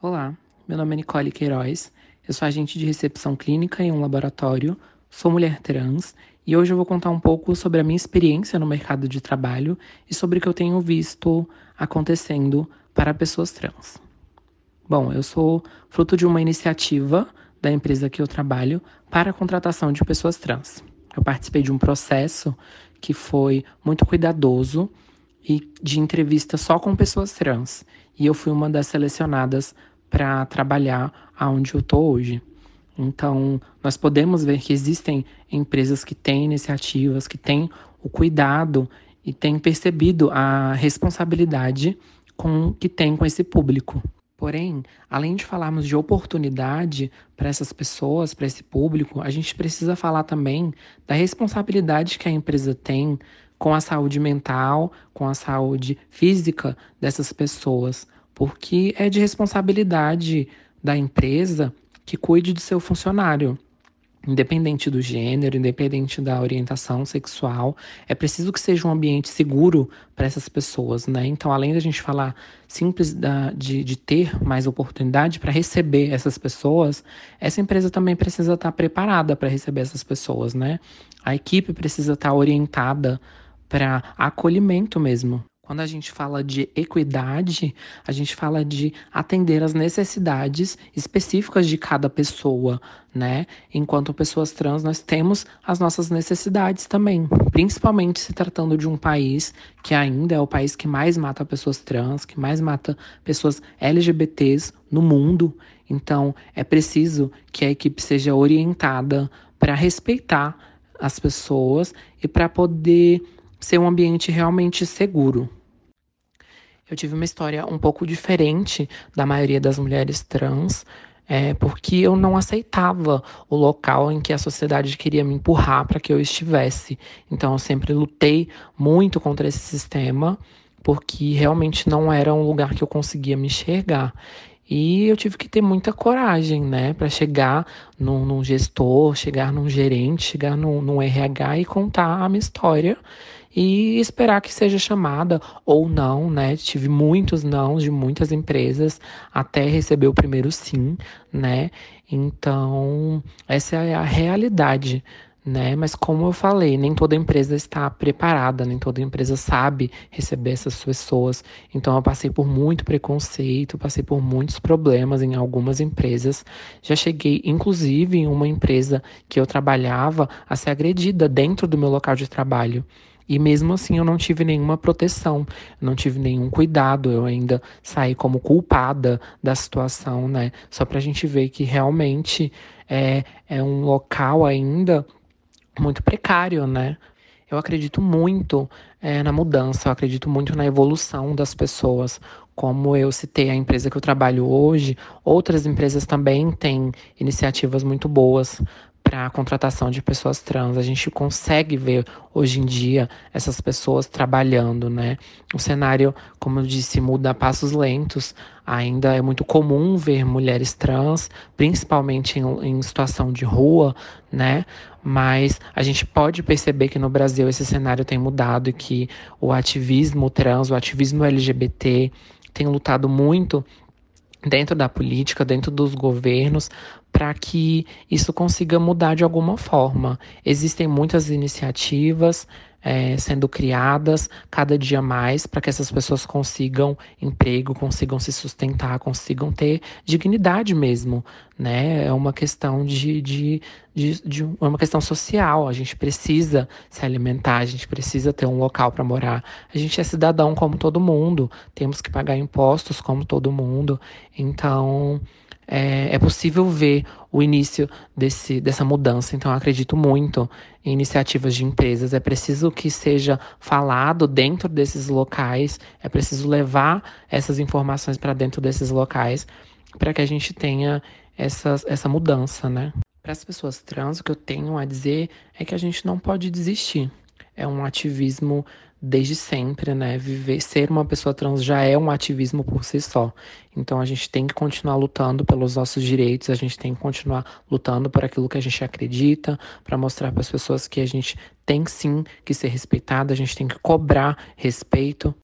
Olá, meu nome é Nicole Queiroz, eu sou agente de recepção clínica em um laboratório, sou mulher trans e hoje eu vou contar um pouco sobre a minha experiência no mercado de trabalho e sobre o que eu tenho visto acontecendo para pessoas trans. Bom, eu sou fruto de uma iniciativa da empresa que eu trabalho para a contratação de pessoas trans. Eu participei de um processo que foi muito cuidadoso e de entrevista só com pessoas trans. E eu fui uma das selecionadas para trabalhar aonde eu tô hoje. Então, nós podemos ver que existem empresas que têm iniciativas, que têm o cuidado e têm percebido a responsabilidade com que tem com esse público. Porém, além de falarmos de oportunidade para essas pessoas, para esse público, a gente precisa falar também da responsabilidade que a empresa tem com a saúde mental, com a saúde física dessas pessoas, porque é de responsabilidade da empresa que cuide do seu funcionário independente do gênero, independente da orientação sexual, é preciso que seja um ambiente seguro para essas pessoas, né? Então, além da gente falar simples da, de, de ter mais oportunidade para receber essas pessoas, essa empresa também precisa estar preparada para receber essas pessoas, né? A equipe precisa estar orientada para acolhimento mesmo. Quando a gente fala de equidade, a gente fala de atender as necessidades específicas de cada pessoa, né? Enquanto pessoas trans, nós temos as nossas necessidades também, principalmente se tratando de um país que ainda é o país que mais mata pessoas trans, que mais mata pessoas LGBTs no mundo. Então, é preciso que a equipe seja orientada para respeitar as pessoas e para poder ser um ambiente realmente seguro. Eu tive uma história um pouco diferente da maioria das mulheres trans, é, porque eu não aceitava o local em que a sociedade queria me empurrar para que eu estivesse. Então eu sempre lutei muito contra esse sistema, porque realmente não era um lugar que eu conseguia me enxergar. E eu tive que ter muita coragem, né, para chegar num, num, gestor, chegar num gerente, chegar num, num RH e contar a minha história e esperar que seja chamada ou não, né? Tive muitos não de muitas empresas até receber o primeiro sim, né? Então, essa é a realidade. Né? Mas como eu falei, nem toda empresa está preparada, nem toda empresa sabe receber essas pessoas. Então eu passei por muito preconceito, passei por muitos problemas em algumas empresas. Já cheguei, inclusive, em uma empresa que eu trabalhava, a ser agredida dentro do meu local de trabalho. E mesmo assim eu não tive nenhuma proteção, não tive nenhum cuidado, eu ainda saí como culpada da situação, né? Só pra gente ver que realmente é, é um local ainda muito precário, né? Eu acredito muito é, na mudança, eu acredito muito na evolução das pessoas. Como eu citei a empresa que eu trabalho hoje, outras empresas também têm iniciativas muito boas para a contratação de pessoas trans. A gente consegue ver hoje em dia essas pessoas trabalhando, né? O cenário, como eu disse, muda a passos lentos. Ainda é muito comum ver mulheres trans, principalmente em, em situação de rua, né? Mas a gente pode perceber que no Brasil esse cenário tem mudado e que o ativismo trans, o ativismo LGBT tem lutado muito dentro da política, dentro dos governos, para que isso consiga mudar de alguma forma. Existem muitas iniciativas é, sendo criadas cada dia mais para que essas pessoas consigam emprego, consigam se sustentar, consigam ter dignidade mesmo, né? É uma questão de, de, de, de é uma questão social. A gente precisa se alimentar, a gente precisa ter um local para morar. A gente é cidadão como todo mundo, temos que pagar impostos como todo mundo. Então é, é possível ver o início desse, dessa mudança. Então, eu acredito muito em iniciativas de empresas. É preciso que seja falado dentro desses locais, é preciso levar essas informações para dentro desses locais para que a gente tenha essa, essa mudança, né? Para as pessoas trans, o que eu tenho a dizer é que a gente não pode desistir. É um ativismo desde sempre, né? Viver, ser uma pessoa trans já é um ativismo por si só. Então a gente tem que continuar lutando pelos nossos direitos, a gente tem que continuar lutando por aquilo que a gente acredita, para mostrar para as pessoas que a gente tem sim que ser respeitada, a gente tem que cobrar respeito.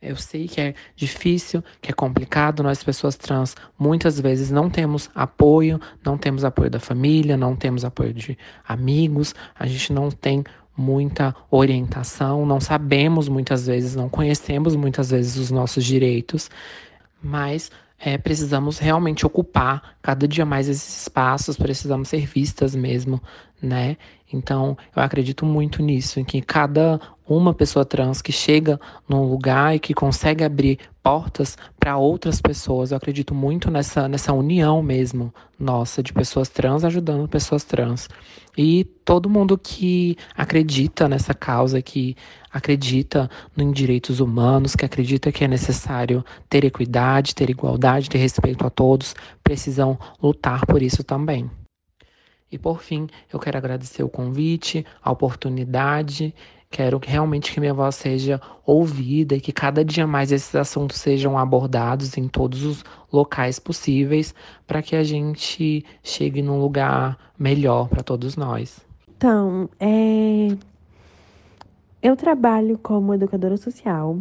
Eu sei que é difícil, que é complicado. Nós, pessoas trans, muitas vezes não temos apoio, não temos apoio da família, não temos apoio de amigos, a gente não tem muita orientação, não sabemos muitas vezes, não conhecemos muitas vezes os nossos direitos, mas é, precisamos realmente ocupar cada dia mais esses espaços, precisamos ser vistas mesmo, né? Então, eu acredito muito nisso, em que cada uma pessoa trans que chega num lugar e que consegue abrir portas para outras pessoas. Eu acredito muito nessa, nessa união mesmo nossa de pessoas trans ajudando pessoas trans. E todo mundo que acredita nessa causa, que acredita em direitos humanos, que acredita que é necessário ter equidade, ter igualdade, ter respeito a todos, precisam lutar por isso também. E por fim, eu quero agradecer o convite, a oportunidade Quero realmente que minha voz seja ouvida e que cada dia mais esses assuntos sejam abordados em todos os locais possíveis para que a gente chegue num lugar melhor para todos nós. Então, é... eu trabalho como educadora social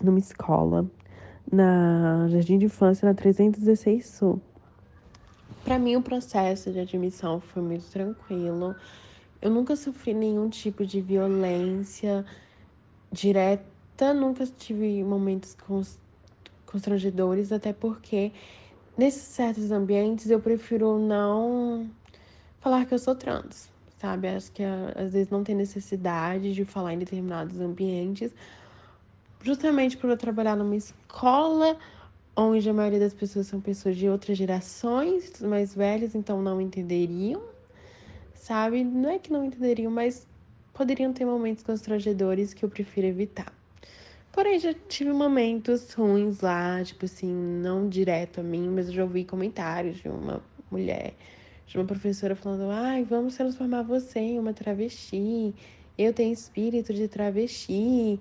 numa escola na Jardim de Infância na 316 Sul. Para mim, o processo de admissão foi muito tranquilo. Eu nunca sofri nenhum tipo de violência direta, nunca tive momentos constrangedores, até porque nesses certos ambientes eu prefiro não falar que eu sou trans, sabe? Acho que às vezes não tem necessidade de falar em determinados ambientes, justamente por eu trabalhar numa escola onde a maioria das pessoas são pessoas de outras gerações, mais velhas, então não entenderiam sabe? Não é que não entenderiam, mas poderiam ter momentos constrangedores que eu prefiro evitar. Porém, já tive momentos ruins lá, tipo assim, não direto a mim, mas eu já ouvi comentários de uma mulher, de uma professora falando: ai, vamos transformar você em uma travesti, eu tenho espírito de travesti.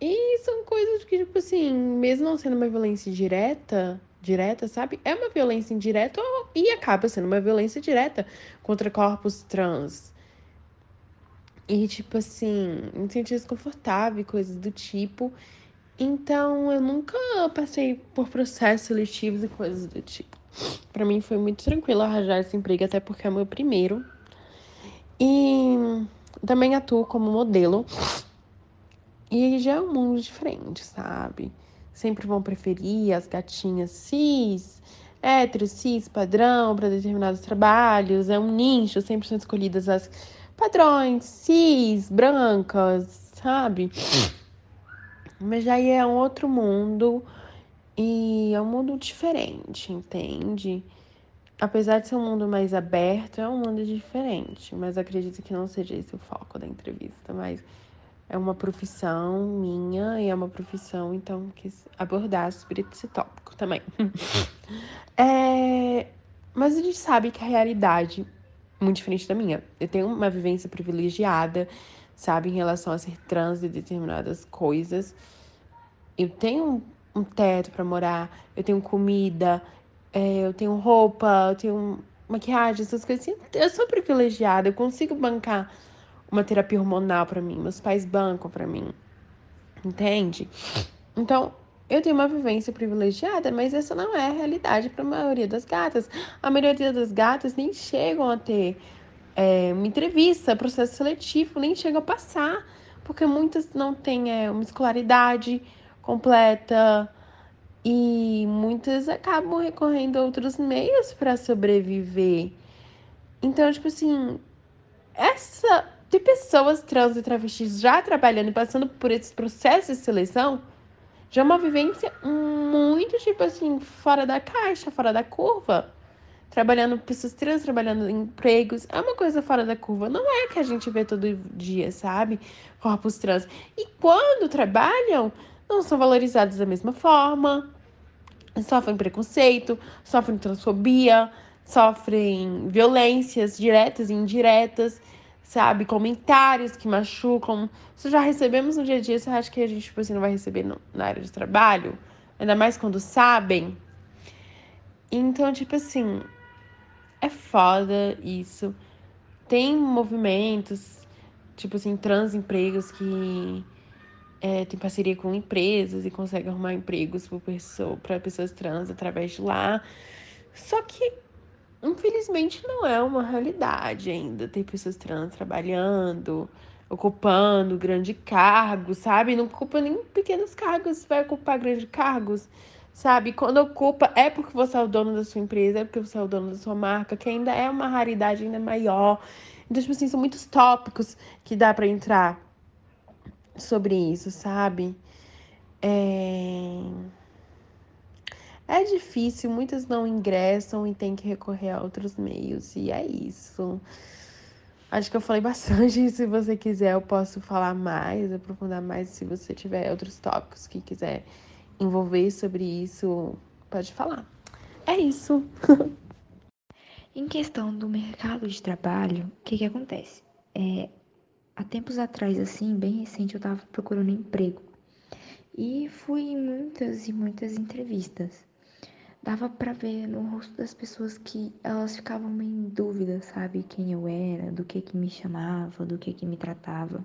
E são coisas que, tipo assim, mesmo não sendo uma violência direta, direta, sabe? É uma violência indireta e acaba sendo uma violência direta contra corpos trans. E, tipo assim, me senti desconfortável, coisas do tipo. Então, eu nunca passei por processos seletivos e coisas do tipo. Para mim foi muito tranquilo arranjar esse emprego, até porque é o meu primeiro. E também atuo como modelo. E já é um mundo diferente, sabe? sempre vão preferir as gatinhas cis, hétero, cis, padrão para determinados trabalhos. É um nicho, sempre são escolhidas as padrões cis, brancas, sabe? Mas já é um outro mundo e é um mundo diferente, entende? Apesar de ser um mundo mais aberto, é um mundo diferente. Mas acredito que não seja esse o foco da entrevista. Mas é uma profissão minha e é uma profissão, então, quis abordar sobre esse tópico também. é, mas a gente sabe que a realidade é muito diferente da minha. Eu tenho uma vivência privilegiada, sabe, em relação a ser trans e determinadas coisas. Eu tenho um, teto para morar, eu tenho comida, é, eu tenho roupa, eu tenho maquiagem, essas coisas assim. Eu sou privilegiada, eu consigo bancar uma terapia hormonal para mim, meus pais bancam para mim. Entende? Então, eu tenho uma vivência privilegiada, mas essa não é a realidade para a maioria das gatas. A maioria das gatas nem chegam a ter é, uma entrevista, processo seletivo, nem chegam a passar, porque muitas não têm é, uma escolaridade completa e muitas acabam recorrendo a outros meios para sobreviver. Então, tipo assim, essa de pessoas trans e travestis já trabalhando e passando por esses processos de seleção, já é uma vivência muito, tipo assim, fora da caixa, fora da curva. Trabalhando, pessoas trans trabalhando em empregos, é uma coisa fora da curva. Não é que a gente vê todo dia, sabe? Corpos trans. E quando trabalham, não são valorizados da mesma forma, sofrem preconceito, sofrem transfobia, sofrem violências diretas e indiretas sabe? Comentários que machucam. Isso já recebemos no dia a dia, você acha que a gente, tipo assim, não vai receber no, na área de trabalho? Ainda mais quando sabem. Então, tipo assim, é foda isso. Tem movimentos, tipo assim, trans empregos que é, tem parceria com empresas e consegue arrumar empregos para pessoa, pessoas trans através de lá. Só que, infelizmente, não é uma realidade ainda ter pessoas trans trabalhando, ocupando grandes cargos, sabe? Não ocupa nem pequenos cargos, vai ocupar grandes cargos, sabe? Quando ocupa, é porque você é o dono da sua empresa, é porque você é o dono da sua marca, que ainda é uma raridade ainda maior. Então, tipo assim, são muitos tópicos que dá para entrar sobre isso, sabe? É... é difícil, muitas não ingressam e tem que recorrer a outros meios, e é isso. Acho que eu falei bastante. Se você quiser, eu posso falar mais, aprofundar mais. Se você tiver outros tópicos que quiser envolver sobre isso, pode falar. É isso. em questão do mercado de trabalho, o que, que acontece? É, há tempos atrás, assim, bem recente, eu estava procurando emprego. E fui em muitas e muitas entrevistas. Dava para ver no rosto das pessoas que elas ficavam em dúvida, sabe, quem eu era, do que que me chamava, do que que me tratava.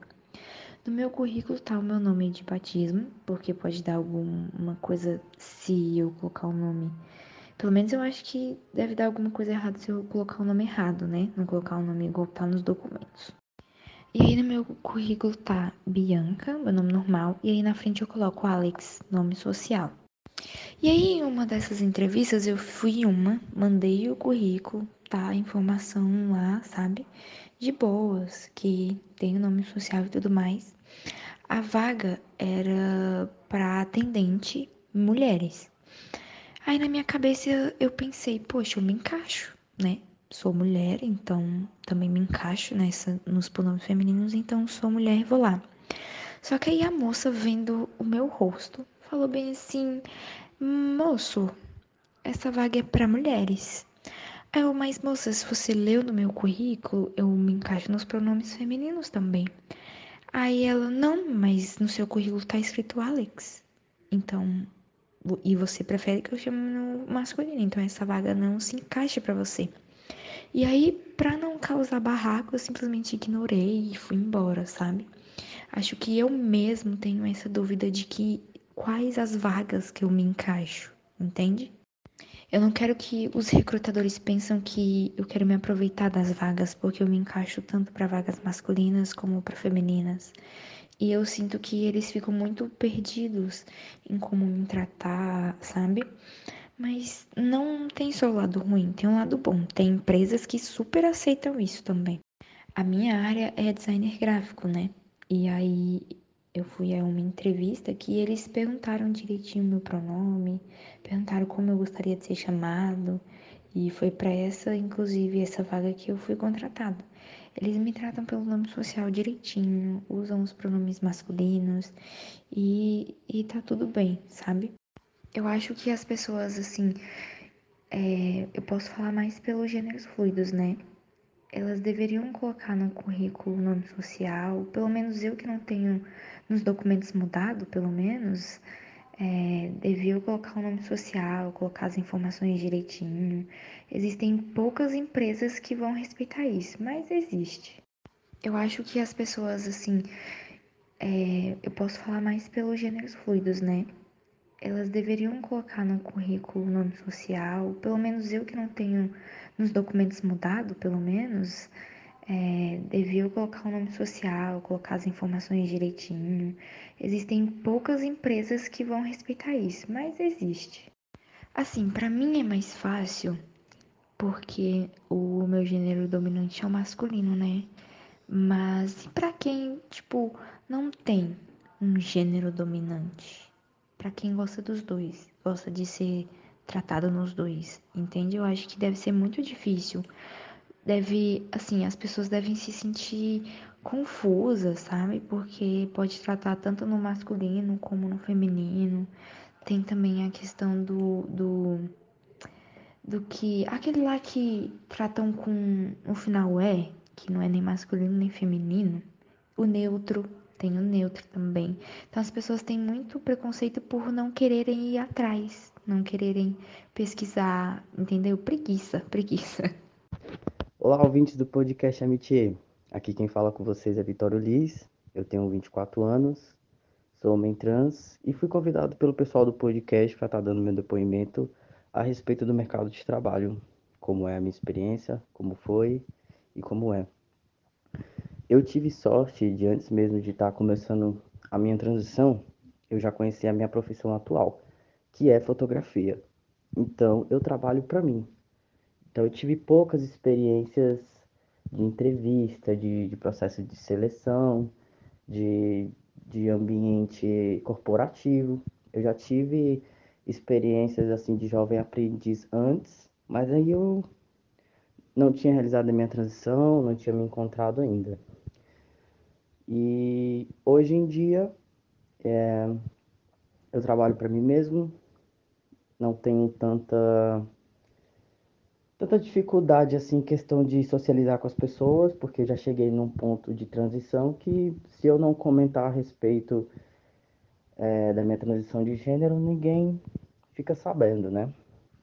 No meu currículo tá o meu nome de batismo, porque pode dar alguma coisa se eu colocar o nome. Pelo menos eu acho que deve dar alguma coisa errada se eu colocar o nome errado, né? Não colocar o nome igual tá nos documentos. E aí no meu currículo tá Bianca, meu nome normal, e aí na frente eu coloco Alex, nome social. E aí em uma dessas entrevistas eu fui uma, mandei o currículo, tá informação lá, sabe? De boas, que tem o nome social e tudo mais. A vaga era para atendente mulheres. Aí na minha cabeça eu pensei, poxa, eu me encaixo, né? sou mulher, então também me encaixo nessa nos pronomes femininos, então sou mulher vou lá. Só que aí a moça vendo o meu rosto, falou bem assim: "Moço, essa vaga é para mulheres". Aí eu, mas moça, se você leu no meu currículo, eu me encaixo nos pronomes femininos também. Aí ela, não, mas no seu currículo tá escrito Alex. Então, e você prefere que eu chame no masculino, então essa vaga não se encaixa para você. E aí, para não causar barraco, eu simplesmente ignorei e fui embora, sabe? Acho que eu mesmo tenho essa dúvida de que quais as vagas que eu me encaixo, entende? Eu não quero que os recrutadores pensem que eu quero me aproveitar das vagas porque eu me encaixo tanto para vagas masculinas como para femininas. E eu sinto que eles ficam muito perdidos em como me tratar, sabe? Mas não tem só o lado ruim, tem um lado bom. Tem empresas que super aceitam isso também. A minha área é designer gráfico, né? E aí eu fui a uma entrevista que eles perguntaram direitinho meu pronome, perguntaram como eu gostaria de ser chamado, e foi para essa, inclusive, essa vaga que eu fui contratada. Eles me tratam pelo nome social direitinho, usam os pronomes masculinos e, e tá tudo bem, sabe? Eu acho que as pessoas, assim, é, eu posso falar mais pelos gêneros fluidos, né? Elas deveriam colocar no currículo o nome social, pelo menos eu que não tenho nos documentos mudado, pelo menos, é, colocar o nome social, colocar as informações direitinho. Existem poucas empresas que vão respeitar isso, mas existe. Eu acho que as pessoas, assim, é, eu posso falar mais pelos gêneros fluidos, né? elas deveriam colocar no currículo o nome social, pelo menos eu que não tenho nos documentos mudado, pelo menos, é, devia colocar o nome social, colocar as informações direitinho. Existem poucas empresas que vão respeitar isso, mas existe. Assim, para mim é mais fácil porque o meu gênero dominante é o masculino, né? Mas para quem, tipo, não tem um gênero dominante? para quem gosta dos dois, gosta de ser tratado nos dois, entende? Eu acho que deve ser muito difícil. Deve, assim, as pessoas devem se sentir confusas, sabe? Porque pode tratar tanto no masculino como no feminino. Tem também a questão do, do, do que. Aquele lá que tratam com o final é, que não é nem masculino nem feminino. O neutro, tem o neutro também. Então as pessoas têm muito preconceito por não quererem ir atrás, não quererem pesquisar, entendeu? Preguiça, preguiça. Olá, ouvintes do podcast Amitié. Aqui quem fala com vocês é Vitório Liz, eu tenho 24 anos, sou homem trans e fui convidado pelo pessoal do podcast para estar dando meu depoimento a respeito do mercado de trabalho, como é a minha experiência, como foi e como é. Eu tive sorte de antes mesmo de estar começando a minha transição, eu já conhecia a minha profissão atual, que é fotografia. Então, eu trabalho para mim. Então, eu tive poucas experiências de entrevista, de, de processo de seleção, de, de ambiente corporativo. Eu já tive experiências assim de jovem aprendiz antes, mas aí eu não tinha realizado a minha transição, não tinha me encontrado ainda. E hoje em dia é, eu trabalho para mim mesmo, não tenho tanta tanta dificuldade assim em questão de socializar com as pessoas, porque já cheguei num ponto de transição que se eu não comentar a respeito é, da minha transição de gênero, ninguém fica sabendo, né?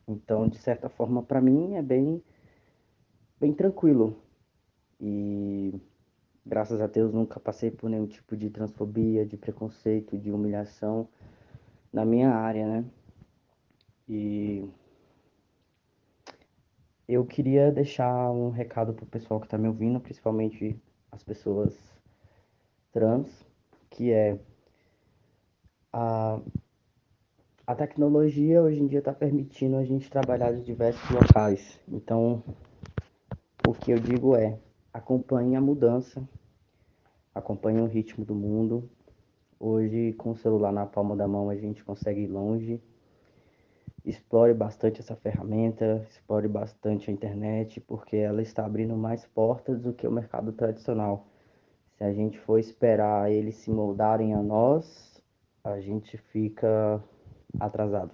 Então, de certa forma, para mim é bem bem tranquilo. E graças a Deus nunca passei por nenhum tipo de transfobia, de preconceito, de humilhação na minha área, né? E eu queria deixar um recado pro pessoal que está me ouvindo, principalmente as pessoas trans, que é a, a tecnologia hoje em dia está permitindo a gente trabalhar de diversos locais. Então, o que eu digo é, acompanhe a mudança, acompanhe o ritmo do mundo. Hoje, com o celular na palma da mão, a gente consegue ir longe explore bastante essa ferramenta, explore bastante a internet, porque ela está abrindo mais portas do que o mercado tradicional. Se a gente for esperar eles se moldarem a nós, a gente fica atrasado.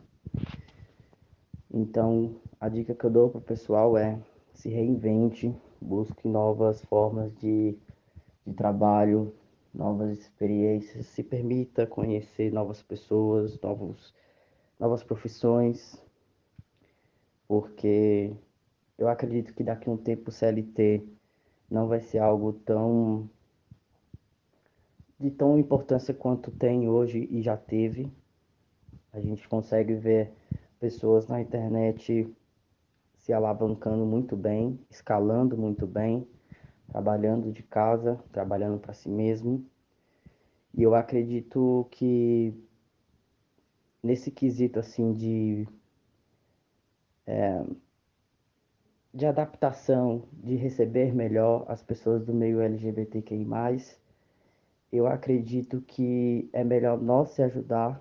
Então, a dica que eu dou para o pessoal é se reinvente, busque novas formas de, de trabalho, novas experiências, se permita conhecer novas pessoas, novos novas profissões, porque eu acredito que daqui a um tempo o CLT não vai ser algo tão de tão importância quanto tem hoje e já teve. A gente consegue ver pessoas na internet se alavancando muito bem, escalando muito bem, trabalhando de casa, trabalhando para si mesmo. E eu acredito que nesse quesito assim de é, de adaptação, de receber melhor as pessoas do meio LGBTQI+, eu acredito que é melhor nós se ajudar,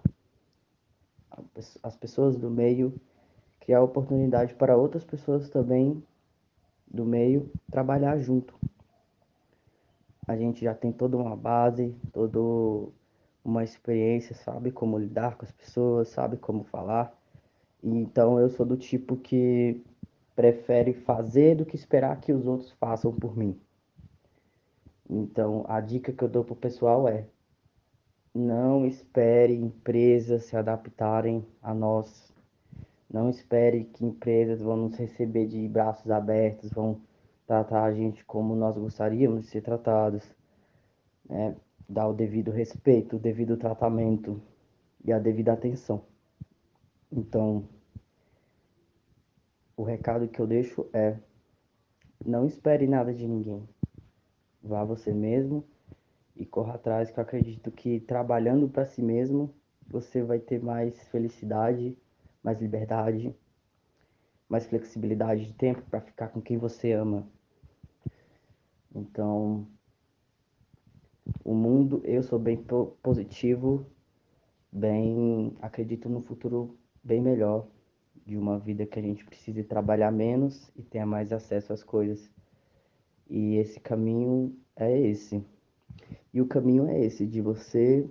as pessoas do meio, criar oportunidade para outras pessoas também do meio trabalhar junto. A gente já tem toda uma base, todo uma experiência, sabe como lidar com as pessoas, sabe como falar. Então eu sou do tipo que prefere fazer do que esperar que os outros façam por mim. Então a dica que eu dou pro pessoal é: não espere empresas se adaptarem a nós. Não espere que empresas vão nos receber de braços abertos, vão tratar a gente como nós gostaríamos de ser tratados. Né? Dar o devido respeito, o devido tratamento e a devida atenção. Então, o recado que eu deixo é: não espere nada de ninguém. Vá você mesmo e corra atrás, que eu acredito que trabalhando para si mesmo, você vai ter mais felicidade, mais liberdade, mais flexibilidade de tempo para ficar com quem você ama. Então, o mundo, eu sou bem positivo, bem acredito no futuro bem melhor, de uma vida que a gente precise trabalhar menos e tenha mais acesso às coisas. E esse caminho é esse. E o caminho é esse, de você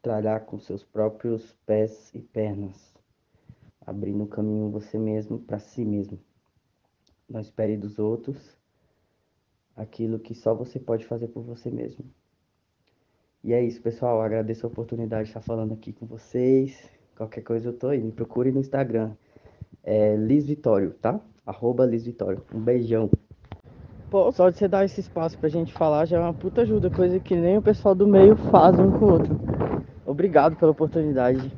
trabalhar com seus próprios pés e pernas, abrindo o caminho você mesmo para si mesmo. Não espere dos outros aquilo que só você pode fazer por você mesmo. E é isso, pessoal. Agradeço a oportunidade de estar falando aqui com vocês. Qualquer coisa eu tô aí. Me procure no Instagram. É Liz Vitório, tá? Arroba Liz Vitório. Um beijão. Pô, só de você dar esse espaço pra gente falar já é uma puta ajuda, coisa que nem o pessoal do meio faz um com o outro. Obrigado pela oportunidade.